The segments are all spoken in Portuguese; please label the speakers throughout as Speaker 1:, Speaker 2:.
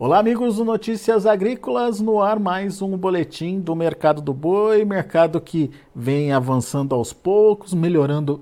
Speaker 1: Olá, amigos do Notícias Agrícolas, no ar mais um boletim do mercado do boi, mercado que vem avançando aos poucos, melhorando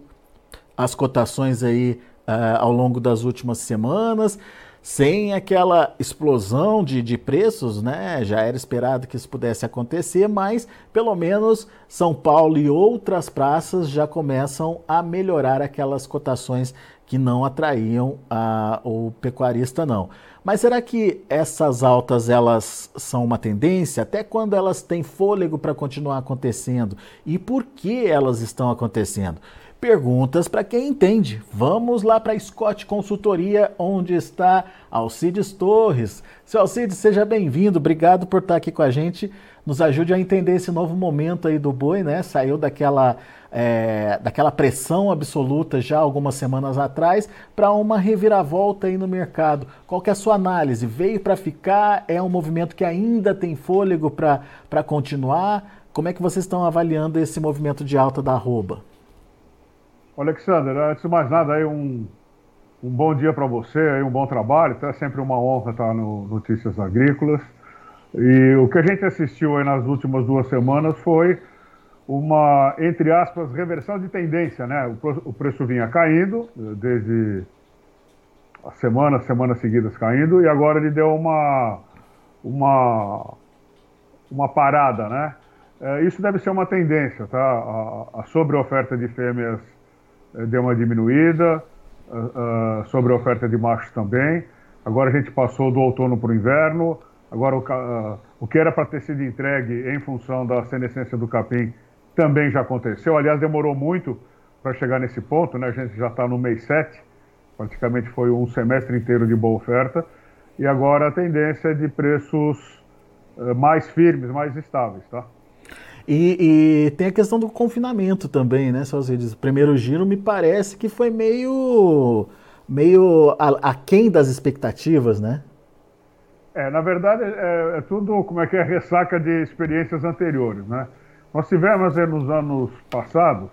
Speaker 1: as cotações aí uh, ao longo das últimas semanas, sem aquela explosão de, de preços, né? Já era esperado que isso pudesse acontecer, mas pelo menos São Paulo e outras praças já começam a melhorar aquelas cotações que não atraíam a, o pecuarista, não. Mas será que essas altas elas são uma tendência? Até quando elas têm fôlego para continuar acontecendo? E por que elas estão acontecendo? Perguntas para quem entende. Vamos lá para a Scott Consultoria, onde está Alcides Torres. Seu Alcides, seja bem-vindo. Obrigado por estar aqui com a gente. Nos ajude a entender esse novo momento aí do boi, né? Saiu daquela é, daquela pressão absoluta já algumas semanas atrás para uma reviravolta aí no mercado. Qual que é a sua análise? Veio para ficar? É um movimento que ainda tem fôlego para continuar? Como é que vocês estão avaliando esse movimento de alta da arroba?
Speaker 2: Alexander, antes de mais nada, aí um, um bom dia para você, aí um bom trabalho. É sempre uma honra estar no Notícias Agrícolas. E o que a gente assistiu aí nas últimas duas semanas foi uma, entre aspas, reversão de tendência, né? O, preço vinha caindo eh, desde a semana, semanas seguidas caindo, e agora ele deu uma, uma, uma parada, né? É, isso deve ser uma tendência, tá? A, a sobre-oferta de fêmeas deu uma diminuída, a, a sobre-oferta de machos também. Agora a gente passou do outono para o inverno, agora o, o que era para ter sido entregue em função da senescência do capim também já aconteceu. Aliás, demorou muito para chegar nesse ponto, né? A gente já está no mês 7, praticamente foi um semestre inteiro de boa oferta, e agora a tendência é de preços uh, mais firmes, mais estáveis, tá?
Speaker 1: E, e, tem a questão do confinamento também, né, Salzides? O primeiro giro me parece que foi meio, meio aquém das expectativas, né?
Speaker 2: É, na verdade, é, é, tudo como é que é ressaca de experiências anteriores, né? Nós tivemos nos anos passados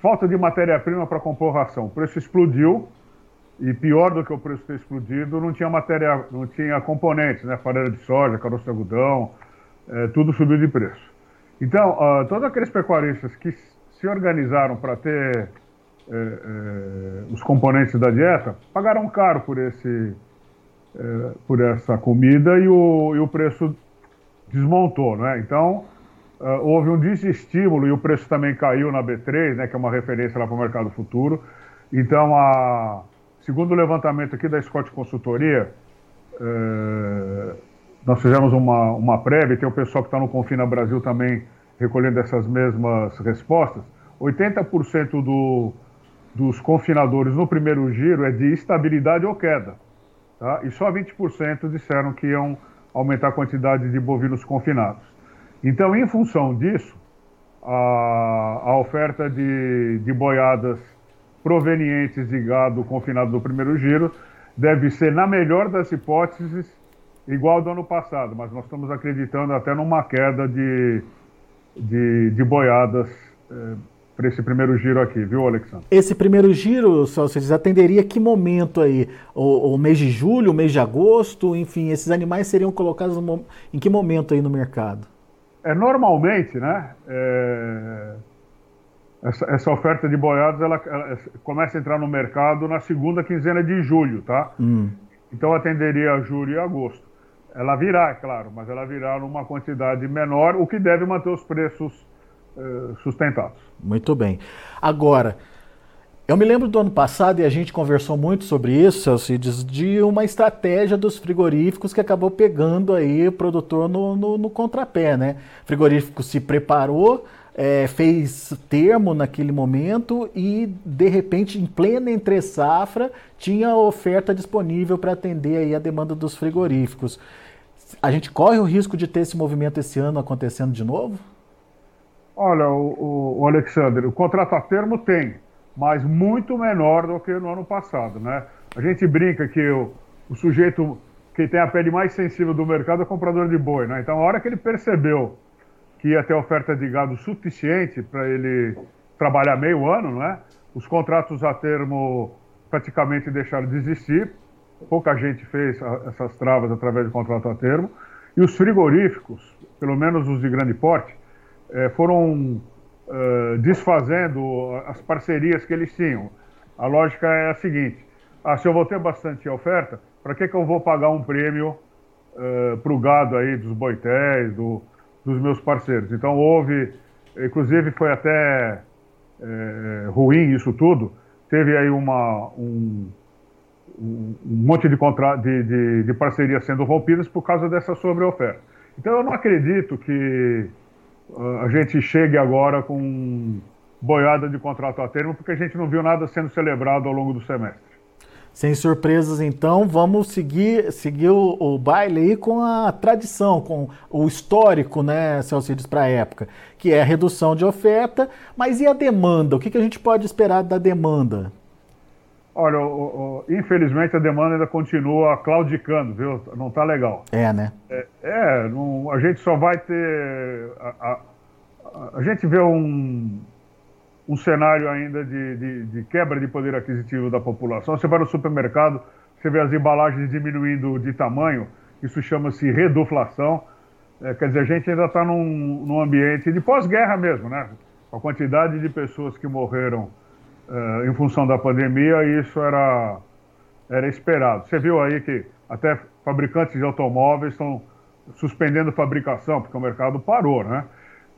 Speaker 2: falta de matéria-prima para compor ração. O preço explodiu e pior do que o preço ter explodido, não tinha matéria, não tinha componentes, né? Farinha de soja, caroço de algodão, é, tudo subiu de preço. Então, uh, todos aqueles pecuaristas que se organizaram para ter é, é, os componentes da dieta pagaram caro por esse é, por essa comida e o, e o preço desmontou, né? Então uh, houve um desestímulo e o preço também caiu na B3, né, que é uma referência lá para o mercado futuro. Então, a, segundo o levantamento aqui da Scott Consultoria, nós fizemos uma, uma prévia, tem o pessoal que está no Confina Brasil também recolhendo essas mesmas respostas. 80% do, dos confinadores no primeiro giro é de estabilidade ou queda. Tá? E só 20% disseram que iam aumentar a quantidade de bovinos confinados. Então, em função disso, a, a oferta de, de boiadas provenientes de gado confinado do primeiro giro deve ser, na melhor das hipóteses, igual do ano passado, mas nós estamos acreditando até numa queda de, de, de boiadas eh, para esse primeiro giro aqui, viu, Alexandre?
Speaker 1: Esse primeiro giro, só vocês atenderia que momento aí? O, o, mês de julho, o mês de agosto, enfim, esses animais seriam colocados no, em que momento aí no mercado?
Speaker 2: É, normalmente, né, é, essa, essa, oferta de boiados ela, ela, começa a entrar no mercado na segunda quinzena de julho, tá? Hum. Então atenderia julho e agosto. Ela virá, é claro, mas ela virá numa quantidade menor, o que deve manter os preços é, sustentados.
Speaker 1: Muito bem. Agora, eu me lembro do ano passado, e a gente conversou muito sobre isso, Alcides, de uma estratégia dos frigoríficos que acabou pegando aí o produtor no, no, no contrapé, né? O frigorífico se preparou, é, fez termo naquele momento e, de repente, em plena entre safra, tinha oferta disponível para atender aí a demanda dos frigoríficos. A gente corre o risco de ter esse movimento esse ano acontecendo de novo?
Speaker 2: Olha, o, o, o Alexandre, o contrato a termo tem mas muito menor do que no ano passado, né? A gente brinca que o, o sujeito que tem a pele mais sensível do mercado é o comprador de boi, né? Então, a hora que ele percebeu que ia ter oferta de gado suficiente para ele trabalhar meio ano, né? Os contratos a termo praticamente deixaram de existir. pouca gente fez essas travas através de contrato a termo, e os frigoríficos, pelo menos os de grande porte, eh, foram eh, desfazendo as parcerias que eles tinham. A lógica é a seguinte: ah, se eu vou ter bastante oferta, para que, que eu vou pagar um prêmio uh, para o gado aí dos boitéis, do, dos meus parceiros? Então houve, inclusive foi até é, ruim isso tudo, teve aí uma, um, um monte de, contra... de, de, de parcerias sendo rompidas por causa dessa sobreoferta. Então eu não acredito que uh, a gente chegue agora com boiada de contrato a termo, porque a gente não viu nada sendo celebrado ao longo do semestre.
Speaker 1: Sem surpresas, então, vamos seguir, seguir o, o, baile aí com a tradição, com o histórico, né, Celcides, para a época, que é a redução de oferta. Mas e a demanda? O que, que a gente pode esperar da demanda?
Speaker 2: Olha, o, o, infelizmente a demanda ainda continua claudicando, viu? Não está legal.
Speaker 1: É, né?
Speaker 2: É, é não, a gente só vai ter. A, a, a gente vê um, um cenário ainda de, de, de, quebra de poder aquisitivo da população. Você vai no supermercado, você vê as embalagens diminuindo de tamanho, isso chama-se reduflação. É, quer dizer, a gente ainda está num, num, ambiente de pós-guerra mesmo, né? A quantidade de pessoas que morreram é, em função da pandemia, isso era, era esperado. Você viu aí que até fabricantes de automóveis estão suspendendo fabricação, porque o mercado parou, né?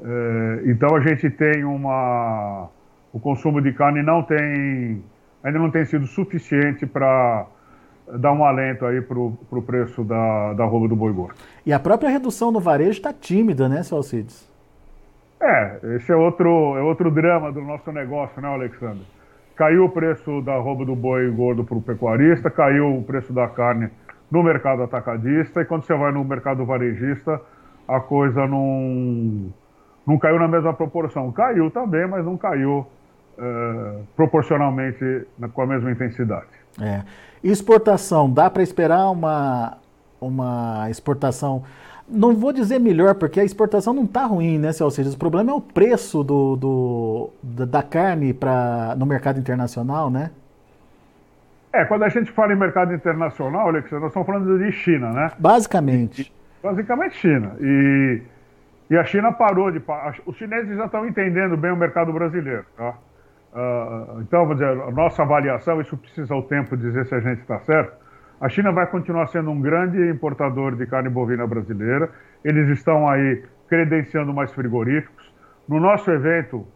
Speaker 2: É, então a gente tem uma. O consumo de carne não tem. ainda não tem sido suficiente para dar um alento aí para o preço da, da roupa do boi gordo.
Speaker 1: E a própria redução no varejo está tímida, né, seu Alcides?
Speaker 2: É, esse é outro, é outro drama do nosso negócio, né, Alexandre? Caiu o preço da roupa do boi gordo para o pecuarista, caiu o preço da carne no mercado atacadista, e quando você vai no mercado varejista, a coisa não não caiu na mesma proporção. Caiu também, mas não caiu é, proporcionalmente com a mesma intensidade.
Speaker 1: É. Exportação, dá para esperar uma, uma exportação, não vou dizer melhor, porque a exportação não está ruim, né, Celcides? O problema é o preço do, do, da carne pra, no mercado internacional, né?
Speaker 2: É, quando a gente fala em mercado internacional, Alexandre, nós estamos falando de China, né?
Speaker 1: Basicamente.
Speaker 2: Basicamente China. E e a China parou de. Os chineses já estão entendendo bem o mercado brasileiro. Tá? Uh, então, vou dizer, a nossa avaliação, isso precisa o tempo dizer se a gente está certo. A China vai continuar sendo um grande importador de carne bovina brasileira. Eles estão aí credenciando mais frigoríficos. No nosso evento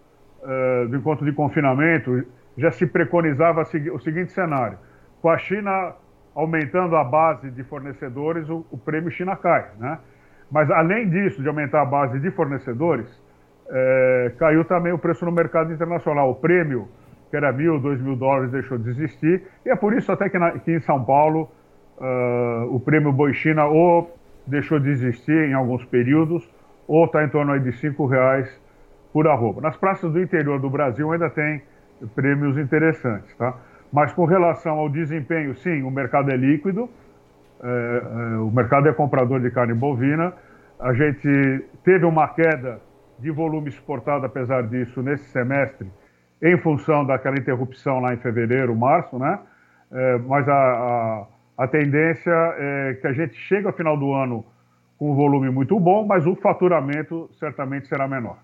Speaker 2: uh, do encontro de confinamento, já se preconizava o seguinte cenário: com a China aumentando a base de fornecedores, o, o prêmio China cai, né? Mas, além disso, de aumentar a base de fornecedores, é, caiu também o preço no mercado internacional. O prêmio, que era mil, dois mil dólares, deixou de existir. E é por isso até que, na, que em São Paulo uh, o prêmio Boi China ou deixou de existir em alguns períodos, ou está em torno de cinco reais por arroba. Nas praças do interior do Brasil ainda tem prêmios interessantes, tá? Mas com relação ao desempenho, sim, o mercado é líquido, é, é, o mercado é comprador de carne bovina. A gente teve uma queda de volume exportado, apesar disso, nesse semestre, em função daquela interrupção lá em fevereiro, março, né? É, mas a, a, a, tendência é que a gente chegue ao final do ano com um volume muito bom, mas o faturamento certamente será menor.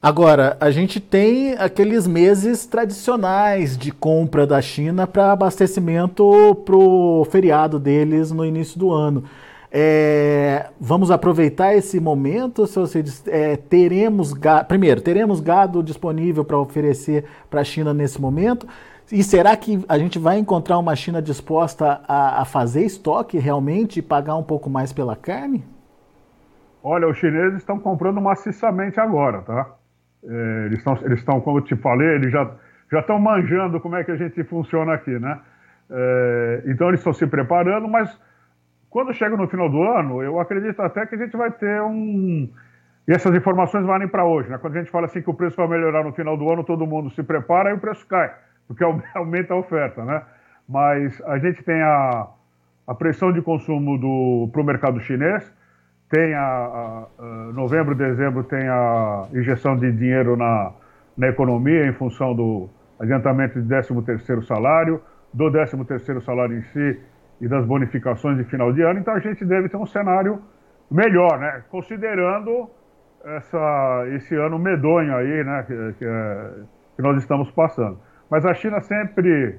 Speaker 1: Agora, a gente tem aqueles meses tradicionais de compra da China para abastecimento para o feriado deles no início do ano. É, vamos aproveitar esse momento, se você é, teremos gado, primeiro, teremos gado disponível para oferecer para a China nesse momento? E será que a gente vai encontrar uma China disposta a, a fazer estoque realmente e pagar um pouco mais pela carne?
Speaker 2: Olha, os chineses estão comprando maciçamente agora, tá? É, eles estão, eles estão, como eu te falei, eles já já estão manjando como é que a gente funciona aqui, né? É, então eles estão se preparando, mas quando chega no final do ano, eu acredito até que a gente vai ter um. E essas informações valem para hoje, né? Quando a gente fala assim que o preço vai melhorar no final do ano, todo mundo se prepara e o preço cai, porque aumenta a oferta, né? Mas a gente tem a, a pressão de consumo para o mercado chinês, tem a, a, a, novembro, dezembro tem a injeção de dinheiro na, na economia em função do adiantamento de 13 terceiro salário, do 13º salário em si e das bonificações de final de ano, então a gente deve ter um cenário melhor, né? Considerando essa, esse ano medonho aí, né, que, que, é, que nós estamos passando. Mas a China sempre,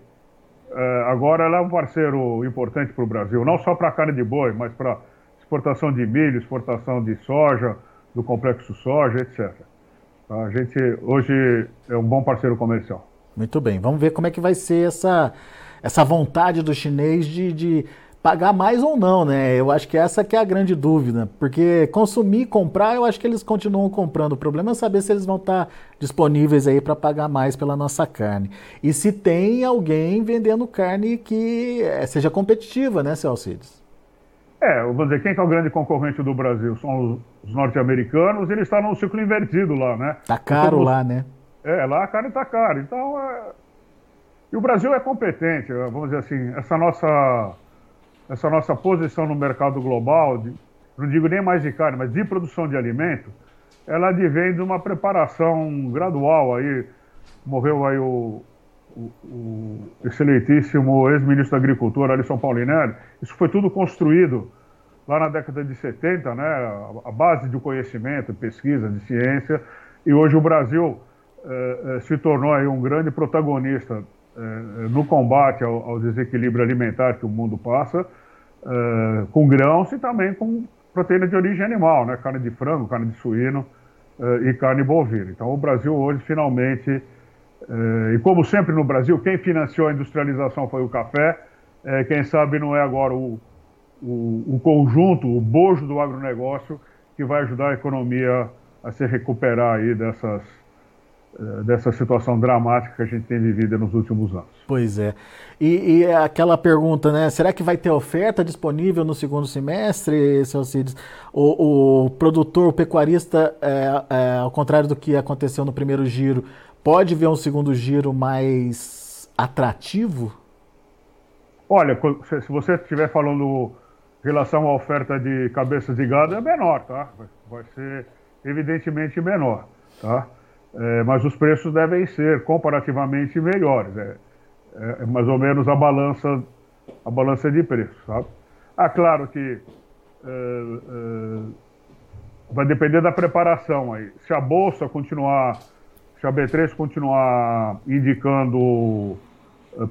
Speaker 2: é, agora, ela é um parceiro importante para o Brasil, não só para carne de boi, mas para exportação de milho, exportação de soja, do complexo soja, etc. Tá? A gente hoje é um bom parceiro comercial.
Speaker 1: Muito bem, vamos ver como é que vai ser essa, essa vontade do chinês de, de pagar mais ou não, né? Eu acho que essa que é a grande dúvida, porque consumir, comprar, eu acho que eles continuam comprando. O problema é saber se eles vão estar disponíveis aí para pagar mais pela nossa carne. E se tem alguém vendendo carne que eh, seja competitiva, né, seu Alcides?
Speaker 2: É, vamos dizer, quem é o grande concorrente do Brasil? São os norte-americanos, eles estão num ciclo invertido lá, né?
Speaker 1: Tá caro então, lá, né?
Speaker 2: É, lá a carne tá cara. Então, é... e o Brasil é competente, vamos dizer assim, essa nossa essa nossa posição no mercado global, de, não digo nem mais de carne, mas de produção de alimento, ela advém de uma preparação gradual aí. Morreu aí o, o, o excelentíssimo ex-ministro da Agricultura, Alisson Paulinelli. Isso foi tudo construído lá na década de 70, né? A, base de conhecimento, pesquisa, de ciência. E hoje o Brasil eh, eh, se tornou aí um grande protagonista eh, no combate ao, ao, desequilíbrio alimentar que o mundo passa, eh, com grãos e também com proteína de origem animal, né? carne de frango, carne de suíno e carne bovina. Então o Brasil hoje finalmente, e como sempre no Brasil, quem financiou a industrialização foi o café, quem sabe não é agora o, o, o conjunto, o bojo do agronegócio que vai ajudar a economia a se recuperar aí dessas dessa situação dramática que a gente tem vivido nos últimos anos.
Speaker 1: Pois é. E, e aquela pergunta, né? Será que vai ter oferta disponível no segundo semestre, seu Cides? O, o produtor, o pecuarista, é, é, ao contrário do que aconteceu no primeiro giro, pode ver um segundo giro mais atrativo?
Speaker 2: Olha, se você estiver falando em relação à oferta de cabeças de gado, é menor, tá? Vai ser evidentemente menor, tá? É, mas os preços devem ser comparativamente melhores. É, é, é, mais ou menos a balança, a balança de preços, sabe? Ah, claro que é, é, vai depender da preparação aí. Se a bolsa continuar, se a B3 continuar indicando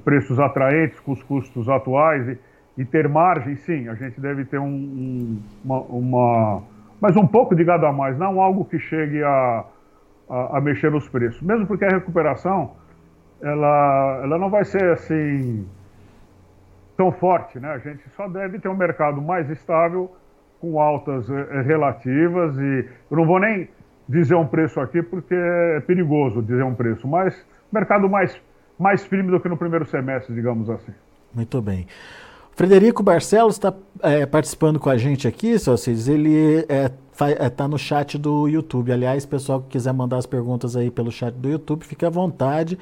Speaker 2: preços atraentes com os custos atuais e, e ter margem, sim, a gente deve ter um, um, uma, uma, mas um pouco de gado a mais, não algo que chegue a a, a, mexer nos preços. Mesmo porque a recuperação ela, ela não vai ser assim tão forte, né? A gente só deve ter um mercado mais estável, com altas eh, relativas e eu não vou nem dizer um preço aqui porque é perigoso dizer um preço, mas mercado mais mais firme do que no primeiro semestre, digamos assim.
Speaker 1: Muito bem. Frederico Barcelos está é, participando com a gente aqui, vocês. Ele está é, é, tá no chat do YouTube. Aliás, pessoal que quiser mandar as perguntas aí pelo chat do YouTube, fique à vontade.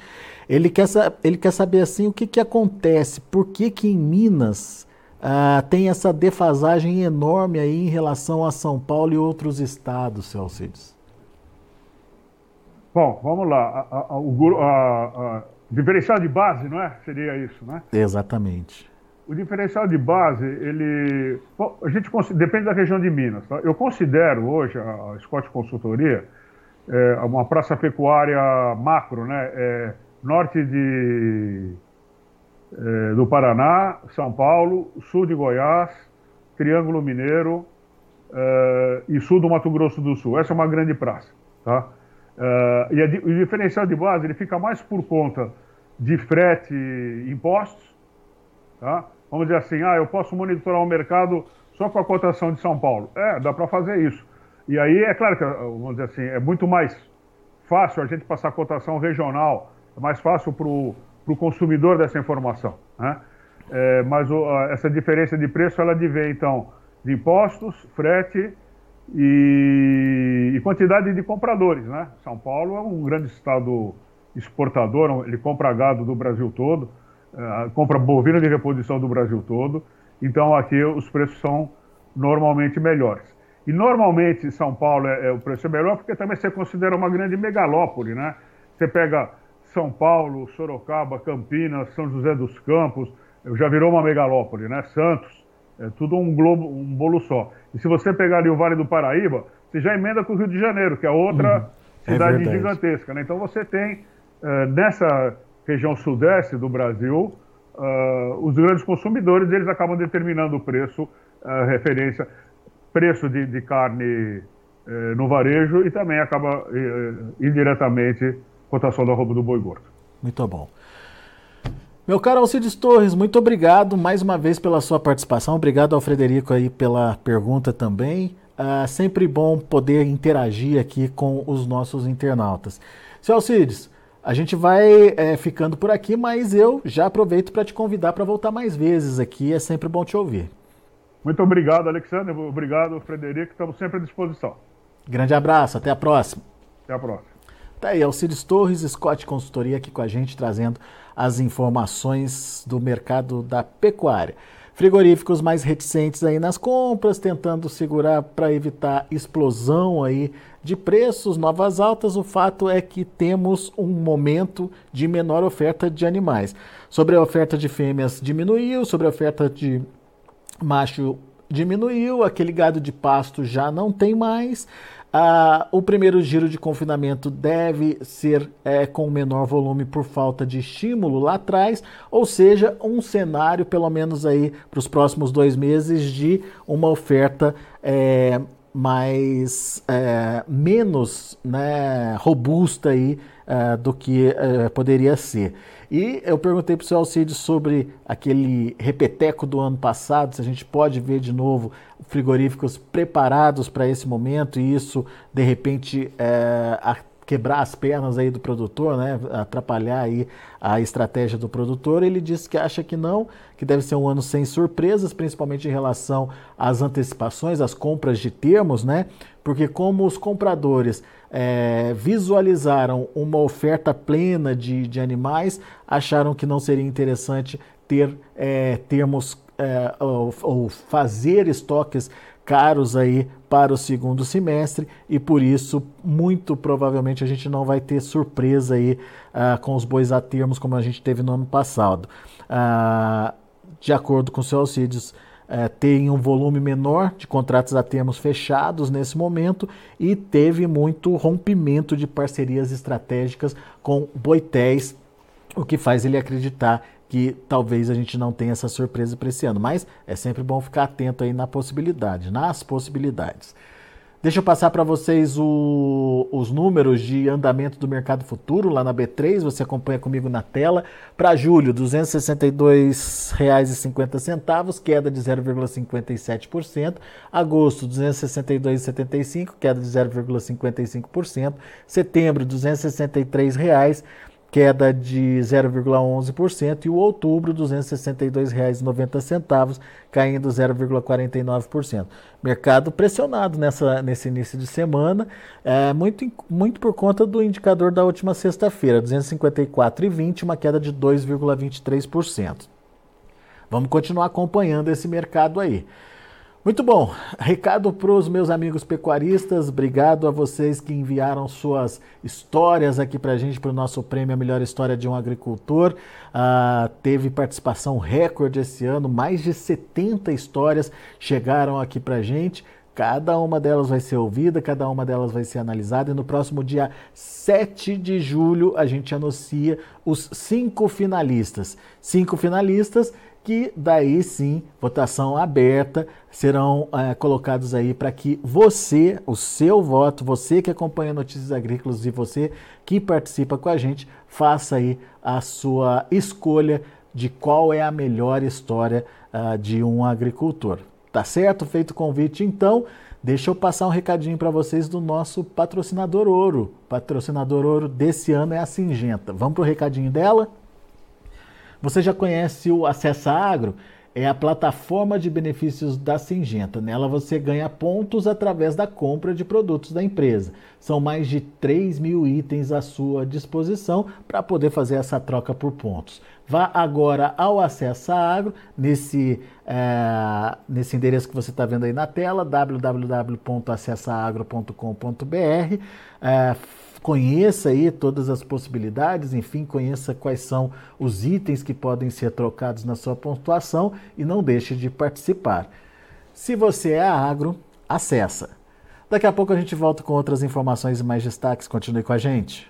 Speaker 1: Ele quer, ele quer saber assim o que, que acontece, por que, que em Minas ah, tem essa defasagem enorme aí em relação a São Paulo e outros estados, seu Alcides?
Speaker 2: Bom, vamos lá. A, a, o a, a, diferencial de base, não é? Seria isso, né?
Speaker 1: Exatamente.
Speaker 2: O diferencial de base, ele. Bom, a gente depende da região de Minas. Tá? Eu considero hoje a Scott Consultoria é, uma praça pecuária macro, né? É, norte de, é, do Paraná, São Paulo, sul de Goiás, Triângulo Mineiro é, e sul do Mato Grosso do Sul. Essa é uma grande praça. Tá? É, e a, o diferencial de base ele fica mais por conta de frete e impostos. Tá? Vamos dizer assim, ah, eu posso monitorar o mercado só com a cotação de São Paulo. É, dá para fazer isso. E aí, é claro que, vamos dizer assim, é muito mais fácil a gente passar a cotação regional, é mais fácil para o consumidor dessa informação. Né? É, mas o, a, essa diferença de preço, ela advém, então, de impostos, frete e, e, quantidade de compradores. Né? São Paulo é um grande estado exportador, ele compra gado do Brasil todo. Uh, compra bovina de reposição do Brasil todo. Então aqui os preços são normalmente melhores. E normalmente em São Paulo é, é, o preço é melhor porque também você considera uma grande megalópole, né? Você pega São Paulo, Sorocaba, Campinas, São José dos Campos, já virou uma megalópole, né? Santos, é tudo um globo, um bolo só. E se você pegar ali o Vale do Paraíba, você já emenda com o Rio de Janeiro, que é outra uhum. É cidade é gigantesca, né? Então você tem é, nessa região sudeste do Brasil, uh, os grandes consumidores eles acabam determinando o preço, uh, referência, preço de, de carne uh, no varejo e também acaba indiretamente cotação da roupa do boi gordo.
Speaker 1: Muito bom. Meu caro Alcides Torres, muito obrigado mais uma vez pela sua participação. Obrigado ao Frederico aí pela pergunta também. Uh, sempre bom poder interagir aqui com os nossos internautas. Seu Alcides, a gente vai é, ficando por aqui, mas eu já aproveito para te convidar para voltar mais vezes aqui. É sempre bom te ouvir.
Speaker 2: Muito obrigado, Alexandre. Obrigado, Frederico. Estamos sempre à disposição.
Speaker 1: Grande abraço. Até a próxima.
Speaker 2: Até a próxima.
Speaker 1: Tá aí, Alcides Torres, Scott Consultoria aqui com a gente, trazendo as informações do mercado da pecuária. Frigoríficos mais reticentes aí nas compras, tentando segurar para evitar explosão aí de preços, novas altas. O fato é que temos um momento de menor oferta de animais. Sobre a oferta de fêmeas diminuiu, sobre a oferta de macho diminuiu, aquele gado de pasto já não tem mais. Ah, o primeiro giro de confinamento deve ser é, com menor volume por falta de estímulo lá atrás, ou seja, um cenário, pelo menos aí para os próximos dois meses, de uma oferta é, mais é, menos né, robusta aí, é, do que é, poderia ser. E eu perguntei para o seu Alcides sobre aquele repeteco do ano passado, se a gente pode ver de novo frigoríficos preparados para esse momento e isso, de repente, é, quebrar as pernas aí do produtor, né, atrapalhar aí a estratégia do produtor. Ele disse que acha que não, que deve ser um ano sem surpresas, principalmente em relação às antecipações, às compras de termos, né? Porque como os compradores é, visualizaram uma oferta plena de, de animais, acharam que não seria interessante ter é, termos é, ou, ou fazer estoques caros aí para o segundo semestre e por isso muito provavelmente a gente não vai ter surpresa aí uh, com os bois a termos como a gente teve no ano passado. Uh, de acordo com o seu Alcides, é, tem um volume menor de contratos a termos fechados nesse momento e teve muito rompimento de parcerias estratégicas com boitéis, o que faz ele acreditar que talvez a gente não tenha essa surpresa para esse ano. Mas é sempre bom ficar atento aí na possibilidade, nas possibilidades. Deixa eu passar para vocês o, os números de andamento do mercado futuro lá na B3, você acompanha comigo na tela. Para julho, R$ 262,50, queda de 0,57%. Agosto, R$ 262,75, queda de 0,55%. Setembro, R$ 263,00 queda de 0,11%, e o outubro, R$ 262,90, caindo 0,49%. Mercado pressionado nessa, nesse início de semana, é, muito, muito por conta do indicador da última sexta-feira, 254,20, uma queda de 2,23%. Vamos continuar acompanhando esse mercado aí. Muito bom. Recado para os meus amigos pecuaristas. Obrigado a vocês que enviaram suas histórias aqui para a gente, para o nosso prêmio A Melhor História de um Agricultor. Uh, teve participação recorde esse ano, mais de 70 histórias chegaram aqui para a gente. Cada uma delas vai ser ouvida, cada uma delas vai ser analisada. E no próximo dia 7 de julho a gente anuncia os cinco finalistas. Cinco finalistas que daí sim, votação aberta, serão é, colocados aí para que você, o seu voto, você que acompanha Notícias Agrícolas e você que participa com a gente, faça aí a sua escolha de qual é a melhor história uh, de um agricultor. Tá certo? Feito o convite, então, deixa eu passar um recadinho para vocês do nosso patrocinador ouro. Patrocinador ouro desse ano é a Singenta. Vamos para o recadinho dela? Você já conhece o Acessa Agro? É a plataforma de benefícios da Singenta. Nela você ganha pontos através da compra de produtos da empresa. São mais de 3 mil itens à sua disposição para poder fazer essa troca por pontos. Vá agora ao Acessa Agro, nesse, é, nesse endereço que você está vendo aí na tela, www.acessaagro.com.br. É, conheça aí todas as possibilidades, enfim, conheça quais são os itens que podem ser trocados na sua pontuação e não deixe de participar. Se você é agro, acessa. Daqui a pouco a gente volta com outras informações e mais destaques. Continue com a gente.